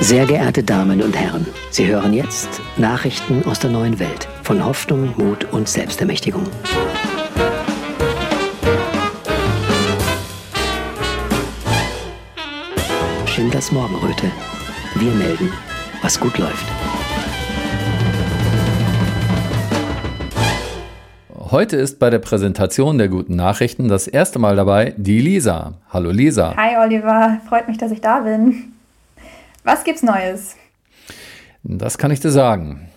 Sehr geehrte Damen und Herren, Sie hören jetzt Nachrichten aus der neuen Welt von Hoffnung, Mut und Selbstermächtigung. Schindlers Morgenröte. Wir melden, was gut läuft. Heute ist bei der Präsentation der guten Nachrichten das erste Mal dabei die Lisa. Hallo Lisa. Hi Oliver, freut mich, dass ich da bin. Was gibt's Neues? Das kann ich dir sagen.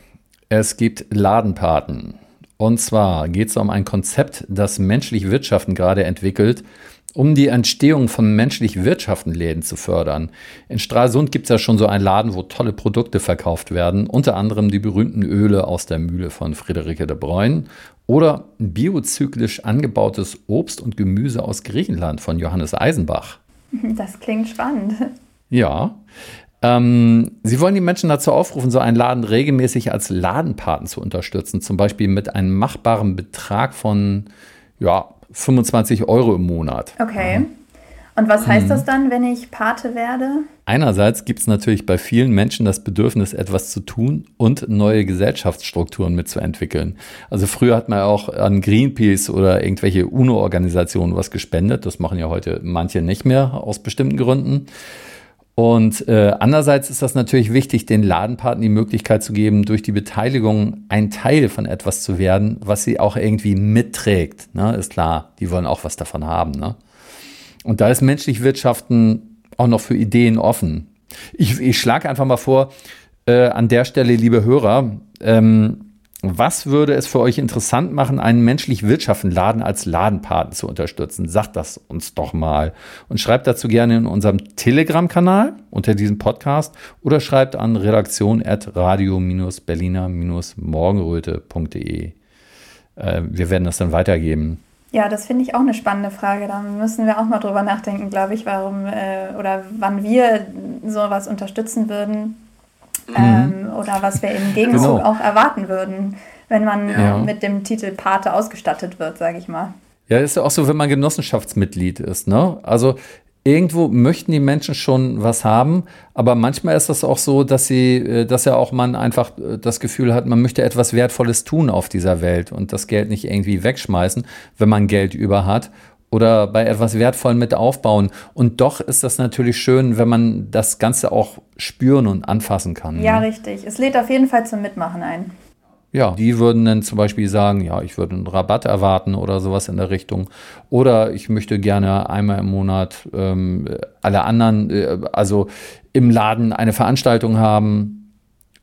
Es gibt Ladenpaten. Und zwar geht es um ein Konzept, das menschlich Wirtschaften gerade entwickelt, um die Entstehung von menschlich Wirtschaften Läden zu fördern. In Stralsund gibt es ja schon so einen Laden, wo tolle Produkte verkauft werden, unter anderem die berühmten Öle aus der Mühle von Friederike de Bruyne oder biozyklisch angebautes Obst und Gemüse aus Griechenland von Johannes Eisenbach. Das klingt spannend. Ja, ähm, Sie wollen die Menschen dazu aufrufen, so einen Laden regelmäßig als Ladenpaten zu unterstützen, zum Beispiel mit einem machbaren Betrag von ja, 25 Euro im Monat. Okay. Ja. Und was heißt mhm. das dann, wenn ich Pate werde? Einerseits gibt es natürlich bei vielen Menschen das Bedürfnis, etwas zu tun und neue Gesellschaftsstrukturen mitzuentwickeln. Also früher hat man auch an Greenpeace oder irgendwelche UNO-Organisationen was gespendet. Das machen ja heute manche nicht mehr aus bestimmten Gründen. Und äh, andererseits ist das natürlich wichtig, den Ladenpartnern die Möglichkeit zu geben, durch die Beteiligung ein Teil von etwas zu werden, was sie auch irgendwie mitträgt. Ne? Ist klar, die wollen auch was davon haben. Ne? Und da ist menschlich Wirtschaften auch noch für Ideen offen. Ich, ich schlage einfach mal vor, äh, an der Stelle, liebe Hörer, ähm, was würde es für euch interessant machen, einen menschlich wirtschaften Laden als Ladenpaten zu unterstützen? Sagt das uns doch mal. Und schreibt dazu gerne in unserem Telegram-Kanal unter diesem Podcast oder schreibt an redaktion.radio-berliner-morgenröte.de. Äh, wir werden das dann weitergeben. Ja, das finde ich auch eine spannende Frage. Da müssen wir auch mal drüber nachdenken, glaube ich, warum äh, oder wann wir sowas unterstützen würden Mhm. ähm, oder was wir im Gegenzug genau. auch erwarten würden, wenn man ja. mit dem Titel Pate ausgestattet wird, sage ich mal. Ja, ist ja auch so, wenn man Genossenschaftsmitglied ist. Ne? Also irgendwo möchten die Menschen schon was haben, aber manchmal ist das auch so, dass sie, äh, dass ja auch man einfach äh, das Gefühl hat, man möchte etwas Wertvolles tun auf dieser Welt und das Geld nicht irgendwie wegschmeißen, wenn man Geld über hat oder bei etwas Wertvollem mit aufbauen. Und doch ist das natürlich schön, wenn man das Ganze auch spüren und anfassen kann. Ja, ne? richtig. Es lädt auf jeden Fall zum Mitmachen ein. Ja, die würden dann zum Beispiel sagen, ja, ich würde einen Rabatt erwarten oder sowas in der Richtung. Oder ich möchte gerne einmal im Monat ähm, alle anderen, äh, also im Laden eine Veranstaltung haben,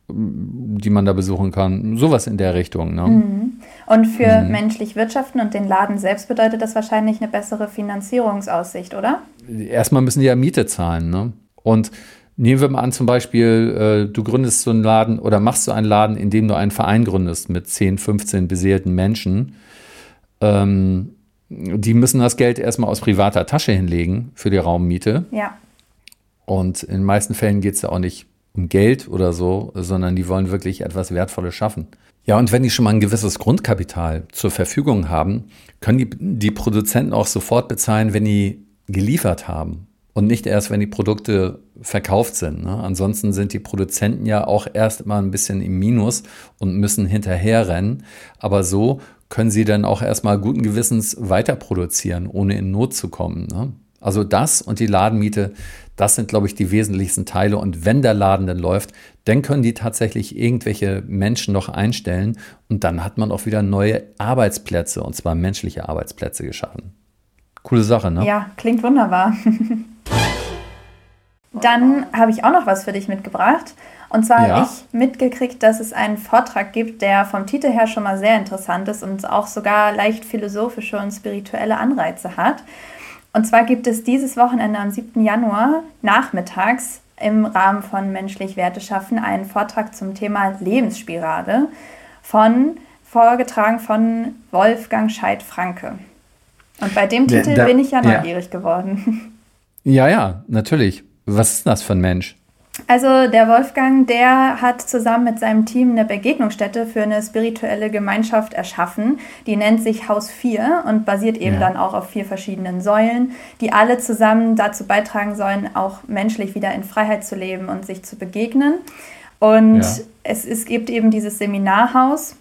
die man da besuchen kann. Sowas in der Richtung. Ne? Mhm. Und für mhm. menschlich Wirtschaften und den Laden selbst bedeutet das wahrscheinlich eine bessere Finanzierungsaussicht, oder? Erstmal müssen die ja Miete zahlen. Ne? Und nehmen wir mal an, zum Beispiel, äh, du gründest so einen Laden oder machst so einen Laden, in dem du einen Verein gründest mit 10, 15 beseelten Menschen. Ähm, die müssen das Geld erstmal aus privater Tasche hinlegen für die Raummiete. Ja. Und in den meisten Fällen geht es ja auch nicht um Geld oder so, sondern die wollen wirklich etwas Wertvolles schaffen. Ja, und wenn die schon mal ein gewisses Grundkapital zur Verfügung haben, können die, die Produzenten auch sofort bezahlen, wenn die geliefert haben und nicht erst, wenn die Produkte verkauft sind. Ne? Ansonsten sind die Produzenten ja auch erst mal ein bisschen im Minus und müssen hinterherrennen. Aber so können sie dann auch erstmal guten Gewissens weiter produzieren, ohne in Not zu kommen. Ne? Also das und die Ladenmiete, das sind, glaube ich, die wesentlichsten Teile. Und wenn der Laden dann läuft, dann können die tatsächlich irgendwelche Menschen noch einstellen. Und dann hat man auch wieder neue Arbeitsplätze, und zwar menschliche Arbeitsplätze geschaffen. Coole Sache, ne? Ja, klingt wunderbar. dann habe ich auch noch was für dich mitgebracht. Und zwar ja. habe ich mitgekriegt, dass es einen Vortrag gibt, der vom Titel her schon mal sehr interessant ist und auch sogar leicht philosophische und spirituelle Anreize hat. Und zwar gibt es dieses Wochenende am 7. Januar nachmittags im Rahmen von Menschlich Werte schaffen einen Vortrag zum Thema Lebensspirale von vorgetragen von Wolfgang Scheid-Franke. Und bei dem Titel da, bin ich ja neugierig ja. geworden. Ja, ja, natürlich. Was ist das für ein Mensch? Also der Wolfgang, der hat zusammen mit seinem Team eine Begegnungsstätte für eine spirituelle Gemeinschaft erschaffen. Die nennt sich Haus 4 und basiert eben ja. dann auch auf vier verschiedenen Säulen, die alle zusammen dazu beitragen sollen, auch menschlich wieder in Freiheit zu leben und sich zu begegnen. Und ja. es, es gibt eben dieses Seminarhaus,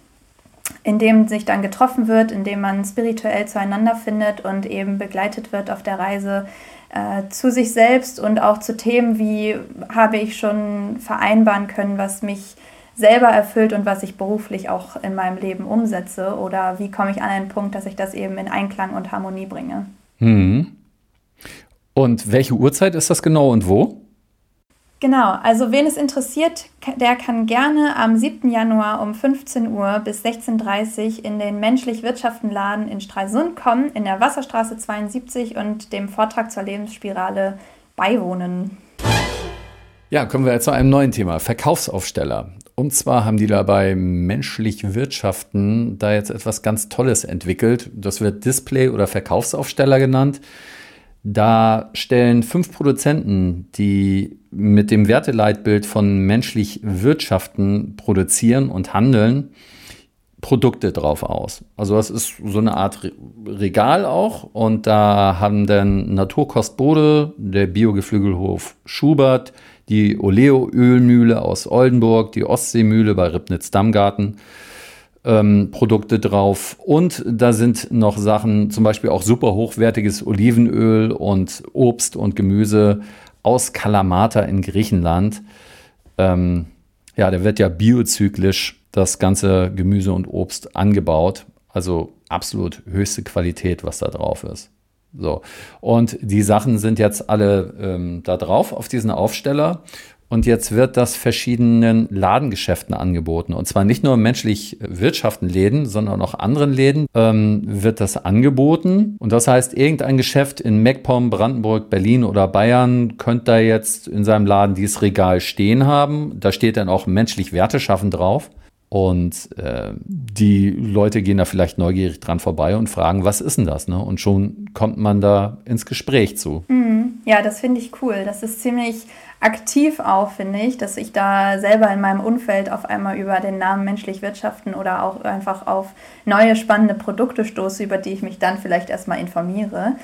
in dem sich dann getroffen wird, in dem man spirituell zueinander findet und eben begleitet wird auf der Reise äh, zu sich selbst und auch zu Themen wie habe ich schon vereinbaren können, was mich selber erfüllt und was ich beruflich auch in meinem Leben umsetze oder wie komme ich an einen Punkt, dass ich das eben in Einklang und Harmonie bringe. Mhm. Und welche Uhrzeit ist das genau und wo? Genau, also wen es interessiert, der kann gerne am 7. Januar um 15 Uhr bis 16.30 Uhr in den Menschlich-Wirtschaften-Laden in Stralsund kommen, in der Wasserstraße 72 und dem Vortrag zur Lebensspirale beiwohnen. Ja, kommen wir jetzt zu einem neuen Thema, Verkaufsaufsteller. Und zwar haben die da bei Menschlich Wirtschaften da jetzt etwas ganz Tolles entwickelt. Das wird Display- oder Verkaufsaufsteller genannt. Da stellen fünf Produzenten, die mit dem Werteleitbild von menschlich Wirtschaften produzieren und handeln, Produkte drauf aus. Also das ist so eine Art Regal auch und da haben dann Naturkost Bode, der Biogeflügelhof Schubert, die Oleo-Ölmühle aus Oldenburg, die Ostseemühle bei Ribnitz-Dammgarten ähm, Produkte drauf. Und da sind noch Sachen, zum Beispiel auch super hochwertiges Olivenöl und Obst und Gemüse aus Kalamata in Griechenland. Ähm, ja, da wird ja biozyklisch das ganze Gemüse und Obst angebaut. Also absolut höchste Qualität, was da drauf ist. So. Und die Sachen sind jetzt alle ähm, da drauf auf diesen Aufsteller. Und jetzt wird das verschiedenen Ladengeschäften angeboten. Und zwar nicht nur menschlich Wirtschaften Läden, sondern auch anderen Läden ähm, wird das angeboten. Und das heißt, irgendein Geschäft in MacPom, Brandenburg, Berlin oder Bayern könnte da jetzt in seinem Laden dieses Regal stehen haben. Da steht dann auch menschlich Werte schaffen drauf. Und äh, die Leute gehen da vielleicht neugierig dran vorbei und fragen, was ist denn das? Ne? Und schon kommt man da ins Gespräch zu. Mhm. Ja, das finde ich cool. Das ist ziemlich aktiv auch, finde ich, dass ich da selber in meinem Umfeld auf einmal über den Namen menschlich wirtschaften oder auch einfach auf neue spannende Produkte stoße, über die ich mich dann vielleicht erstmal informiere.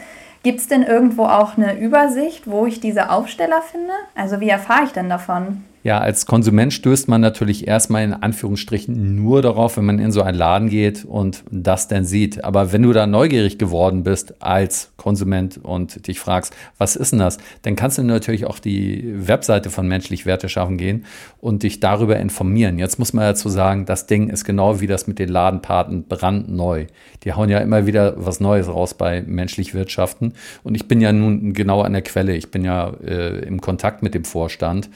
Gibt es denn irgendwo auch eine Übersicht, wo ich diese Aufsteller finde? Also wie erfahre ich denn davon? Ja, als Konsument stößt man natürlich erstmal in Anführungsstrichen nur darauf, wenn man in so einen Laden geht und das dann sieht. Aber wenn du da neugierig geworden bist als Konsument und dich fragst, was ist denn das, dann kannst du natürlich auch die Webseite von Menschlich Werte schaffen gehen und dich darüber informieren. Jetzt muss man dazu sagen, das Ding ist genau wie das mit den Ladenpaten brandneu. Die hauen ja immer wieder was Neues raus bei Menschlich Wirtschaften. Und ich bin ja nun genau an der Quelle. Ich bin ja äh, im Kontakt mit dem Vorstand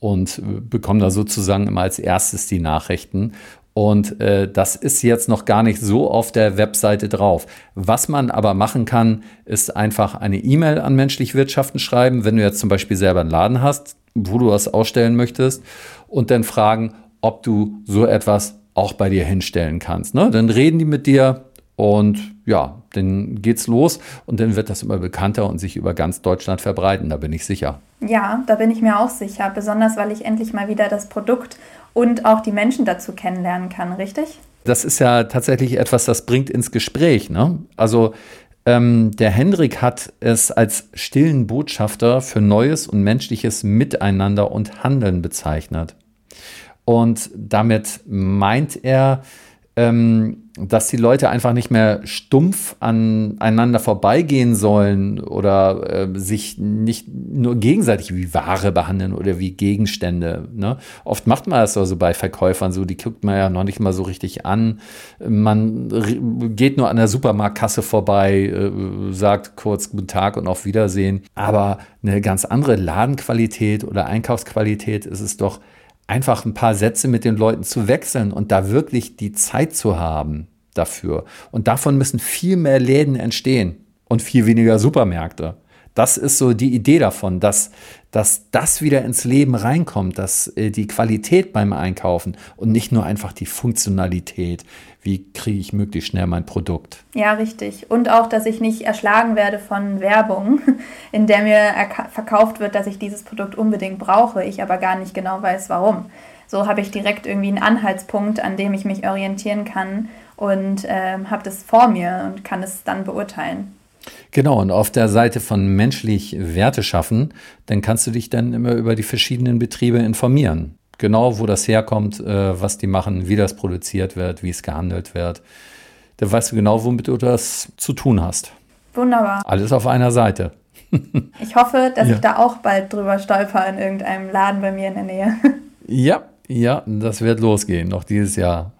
und bekomme da sozusagen immer als erstes die Nachrichten. Und äh, das ist jetzt noch gar nicht so auf der Webseite drauf. Was man aber machen kann, ist einfach eine E-Mail an Menschlich Wirtschaften schreiben, wenn du jetzt zum Beispiel selber einen Laden hast, wo du was ausstellen möchtest, und dann fragen, ob du so etwas auch bei dir hinstellen kannst. Ne? Dann reden die mit dir und ja, dann geht's los und dann wird das immer bekannter und sich über ganz Deutschland verbreiten, da bin ich sicher. Ja, da bin ich mir auch sicher, besonders weil ich endlich mal wieder das Produkt und auch die Menschen dazu kennenlernen kann, richtig? Das ist ja tatsächlich etwas, das bringt ins Gespräch. Ne? Also ähm, der Hendrik hat es als stillen Botschafter für neues und menschliches Miteinander und Handeln bezeichnet. Und damit meint er, ähm, dass die Leute einfach nicht mehr stumpf aneinander vorbeigehen sollen oder äh, sich nicht nur gegenseitig wie Ware behandeln oder wie Gegenstände. Ne? Oft macht man das also bei Verkäufern so, die guckt man ja noch nicht mal so richtig an. Man geht nur an der Supermarktkasse vorbei, äh, sagt kurz Guten Tag und auf Wiedersehen. Aber eine ganz andere Ladenqualität oder Einkaufsqualität ist es doch, einfach ein paar Sätze mit den Leuten zu wechseln und da wirklich die Zeit zu haben dafür. Und davon müssen viel mehr Läden entstehen und viel weniger Supermärkte. Das ist so die Idee davon, dass, dass das wieder ins Leben reinkommt, dass äh, die Qualität beim Einkaufen und nicht nur einfach die Funktionalität, wie kriege ich möglichst schnell mein Produkt. Ja, richtig. Und auch, dass ich nicht erschlagen werde von Werbung, in der mir verkauft wird, dass ich dieses Produkt unbedingt brauche, ich aber gar nicht genau weiß, warum. So habe ich direkt irgendwie einen Anhaltspunkt, an dem ich mich orientieren kann und äh, habe das vor mir und kann es dann beurteilen. Genau, und auf der Seite von menschlich Werte schaffen, dann kannst du dich dann immer über die verschiedenen Betriebe informieren. Genau, wo das herkommt, äh, was die machen, wie das produziert wird, wie es gehandelt wird. Da weißt du genau, womit du das zu tun hast. Wunderbar. Alles auf einer Seite. ich hoffe, dass ja. ich da auch bald drüber stolper in irgendeinem Laden bei mir in der Nähe. ja, ja, das wird losgehen, noch dieses Jahr.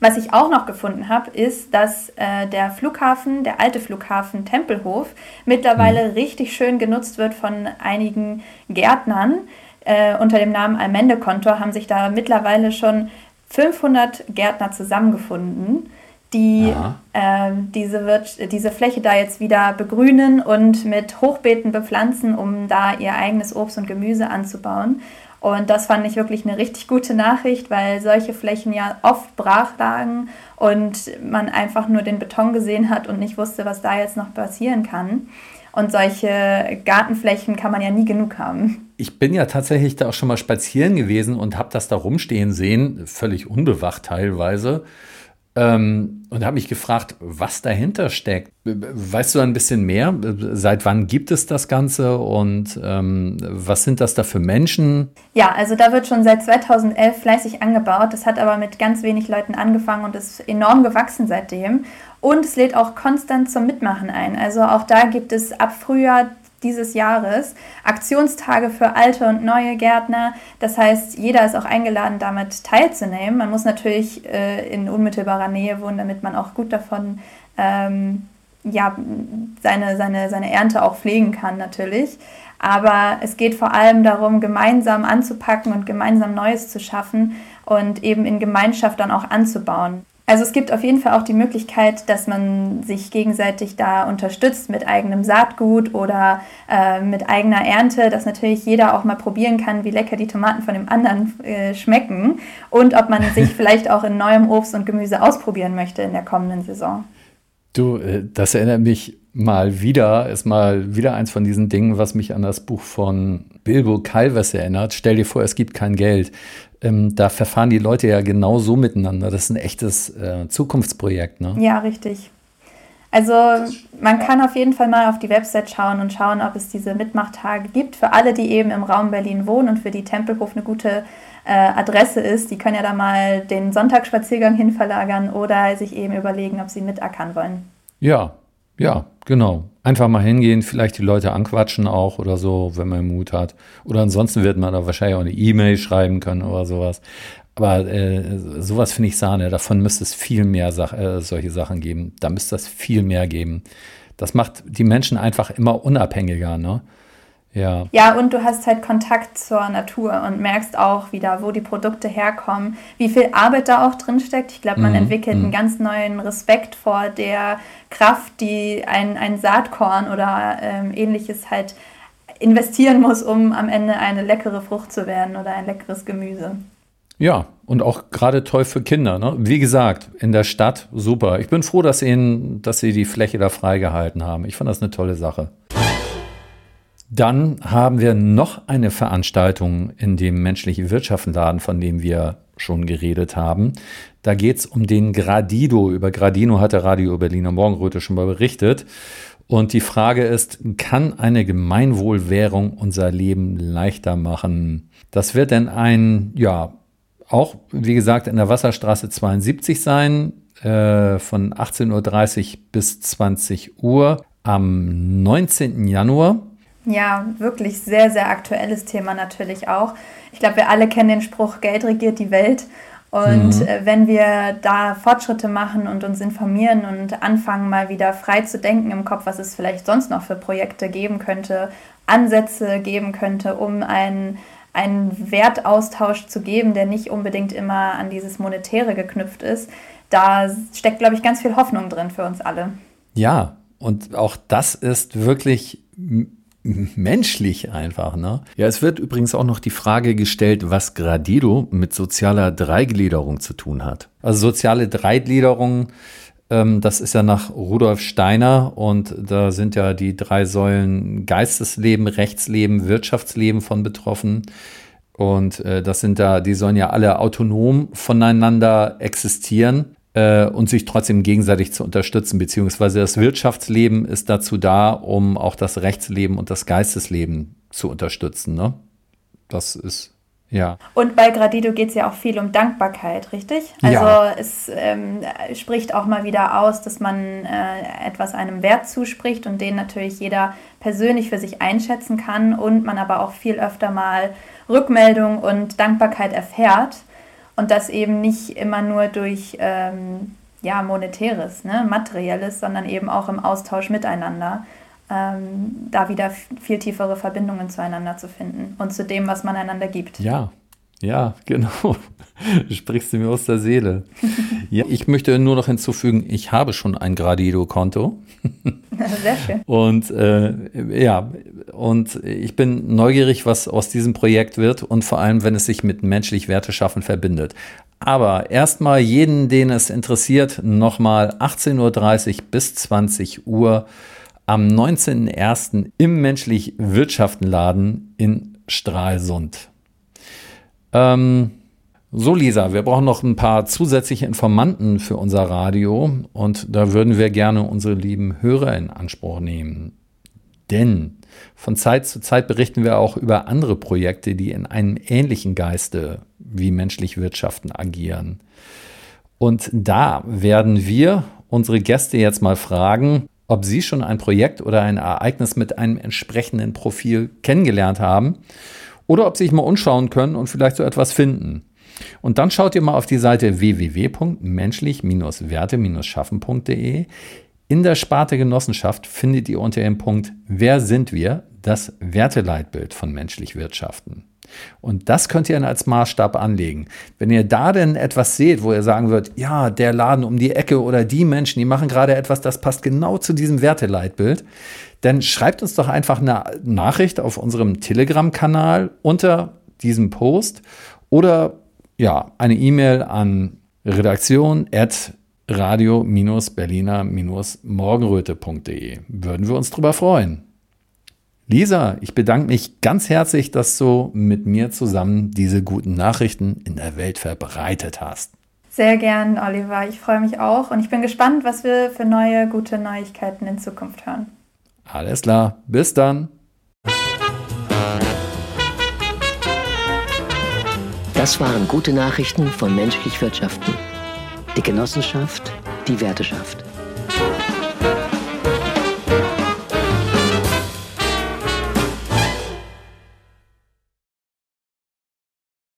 Was ich auch noch gefunden habe, ist, dass äh, der Flughafen, der alte Flughafen Tempelhof, mittlerweile mhm. richtig schön genutzt wird von einigen Gärtnern. Äh, unter dem Namen Almende-Kontor haben sich da mittlerweile schon 500 Gärtner zusammengefunden, die äh, diese, wird, diese Fläche da jetzt wieder begrünen und mit Hochbeeten bepflanzen, um da ihr eigenes Obst und Gemüse anzubauen. Und das fand ich wirklich eine richtig gute Nachricht, weil solche Flächen ja oft brach lagen und man einfach nur den Beton gesehen hat und nicht wusste, was da jetzt noch passieren kann. Und solche Gartenflächen kann man ja nie genug haben. Ich bin ja tatsächlich da auch schon mal spazieren gewesen und habe das da rumstehen sehen, völlig unbewacht teilweise. Ähm, und habe mich gefragt, was dahinter steckt. Weißt du ein bisschen mehr? Seit wann gibt es das Ganze und ähm, was sind das da für Menschen? Ja, also da wird schon seit 2011 fleißig angebaut. Das hat aber mit ganz wenig Leuten angefangen und ist enorm gewachsen seitdem. Und es lädt auch konstant zum Mitmachen ein. Also auch da gibt es ab Frühjahr dieses Jahres Aktionstage für alte und neue Gärtner. Das heißt, jeder ist auch eingeladen, damit teilzunehmen. Man muss natürlich äh, in unmittelbarer Nähe wohnen, damit man auch gut davon ähm, ja, seine, seine, seine Ernte auch pflegen kann natürlich. Aber es geht vor allem darum, gemeinsam anzupacken und gemeinsam Neues zu schaffen und eben in Gemeinschaft dann auch anzubauen. Also es gibt auf jeden Fall auch die Möglichkeit, dass man sich gegenseitig da unterstützt mit eigenem Saatgut oder äh, mit eigener Ernte, dass natürlich jeder auch mal probieren kann, wie lecker die Tomaten von dem anderen äh, schmecken und ob man sich vielleicht auch in neuem Obst und Gemüse ausprobieren möchte in der kommenden Saison. Du, äh, das erinnert mich mal wieder, ist mal wieder eins von diesen Dingen, was mich an das Buch von Bilbo Calvers erinnert. Stell dir vor, es gibt kein Geld ähm, da verfahren die Leute ja genau so miteinander. Das ist ein echtes äh, Zukunftsprojekt. Ne? Ja, richtig. Also man kann auf jeden Fall mal auf die Website schauen und schauen, ob es diese Mitmachtage gibt. Für alle, die eben im Raum Berlin wohnen und für die Tempelhof eine gute äh, Adresse ist, die können ja da mal den Sonntagsspaziergang hinverlagern oder sich eben überlegen, ob sie mitackern wollen. Ja, ja, genau. Einfach mal hingehen, vielleicht die Leute anquatschen auch oder so, wenn man Mut hat. Oder ansonsten wird man da wahrscheinlich auch eine E-Mail schreiben können oder sowas. Aber äh, sowas finde ich Sahne. Davon müsste es viel mehr Sach äh, solche Sachen geben. Da müsste es viel mehr geben. Das macht die Menschen einfach immer unabhängiger, ne? Ja. ja, und du hast halt Kontakt zur Natur und merkst auch wieder, wo die Produkte herkommen, wie viel Arbeit da auch drin steckt. Ich glaube, man mhm. entwickelt mhm. einen ganz neuen Respekt vor der Kraft, die ein, ein Saatkorn oder ähm, ähnliches halt investieren muss, um am Ende eine leckere Frucht zu werden oder ein leckeres Gemüse. Ja, und auch gerade toll für Kinder. Ne? Wie gesagt, in der Stadt super. Ich bin froh, dass, ihnen, dass sie die Fläche da freigehalten haben. Ich fand das eine tolle Sache. Dann haben wir noch eine Veranstaltung in dem menschlichen Wirtschaftsladen, von dem wir schon geredet haben. Da geht es um den Gradido. Über Gradino hat der Radio Berliner Morgenröte schon mal berichtet. Und die Frage ist, kann eine Gemeinwohlwährung unser Leben leichter machen? Das wird denn ein, ja, auch wie gesagt in der Wasserstraße 72 sein, äh, von 18.30 Uhr bis 20 Uhr am 19. Januar. Ja, wirklich sehr, sehr aktuelles Thema natürlich auch. Ich glaube, wir alle kennen den Spruch, Geld regiert die Welt. Und mhm. Äh, wenn wir da Fortschritte machen und uns informieren und anfangen, mal wieder frei zu denken im Kopf, was es vielleicht sonst noch für Projekte geben könnte, Ansätze geben könnte, um einen, einen Wertaustausch zu geben, der nicht unbedingt immer an dieses Monetäre geknüpft ist, da steckt, glaube ich, ganz viel Hoffnung drin für uns alle. Ja, Und auch das ist wirklich menschlich einfach. Ne? Ja, es wird übrigens auch noch die Frage gestellt, was Gradido mit sozialer Dreigliederung zu tun hat. Also soziale Dreigliederung, ähm, das ist ja nach Rudolf Steiner und da sind ja die drei Säulen Geistesleben, Rechtsleben, Wirtschaftsleben von betroffen. Und äh, das sind da, die sollen ja alle autonom voneinander existieren äh, und sich trotzdem gegenseitig zu unterstützen, beziehungsweise das Wirtschaftsleben ist dazu da, um auch das Rechtsleben und das Geistesleben zu unterstützen. Ne? Das ist ja. Und bei Gradido geht es ja auch viel um Dankbarkeit, richtig? Also ja. es ähm, spricht auch mal wieder aus, dass man äh, etwas einem Wert zuspricht und den natürlich jeder persönlich für sich einschätzen kann und man aber auch viel öfter mal Rückmeldung und Dankbarkeit erfährt. Und das eben nicht immer nur durch ähm, ja, monetäres, ne, materielles, sondern eben auch im Austausch miteinander. Ähm, da wieder viel tiefere Verbindungen zueinander zu finden und zu dem, was man einander gibt. Ja, ja, genau. Sprichst du mir aus der Seele. ja, ich möchte nur noch hinzufügen, ich habe schon ein Gradido-Konto. Sehr schön. Und äh, ja, und ich bin neugierig, was aus diesem Projekt wird und vor allem, wenn es sich mit menschlich Werte schaffen verbindet. Aber erstmal jeden, den es interessiert, nochmal 18.30 Uhr bis 20 Uhr am 19.01. im menschlich Wirtschaftenladen in Stralsund. Ähm, so, Lisa, wir brauchen noch ein paar zusätzliche Informanten für unser Radio und da würden wir gerne unsere lieben Hörer in Anspruch nehmen. Denn von Zeit zu Zeit berichten wir auch über andere Projekte, die in einem ähnlichen Geiste wie menschlich Wirtschaften agieren. Und da werden wir unsere Gäste jetzt mal fragen, ob sie schon ein Projekt oder ein Ereignis mit einem entsprechenden Profil kennengelernt haben oder ob Sie sich mal umschauen können und vielleicht so etwas finden. Und dann schaut ihr mal auf die Seite www.menschlich-werte-schaffen.de. In der Sparte Genossenschaft findet ihr unter dem Punkt Wer sind wir? das Werteleitbild von menschlich Wirtschaften. Und das könnt ihr dann als Maßstab anlegen. Wenn ihr da denn etwas seht, wo ihr sagen würdet, ja, der Laden um die Ecke oder die Menschen, die machen gerade etwas, das passt genau zu diesem Werteleitbild, dann schreibt uns doch einfach eine Nachricht auf unserem Telegram-Kanal unter diesem Post oder ja, eine E-Mail an redaktion at radio-berliner-morgenröte.de. Würden wir uns drüber freuen. Lisa, ich bedanke mich ganz herzlich, dass du mit mir zusammen diese guten Nachrichten in der Welt verbreitet hast. Sehr gern, Oliver. Ich freue mich auch und ich bin gespannt, was wir für neue gute Neuigkeiten in Zukunft hören. Alles klar, bis dann. Das waren gute Nachrichten von menschlich Wirtschaften. Die Genossenschaft, die Werteschaft.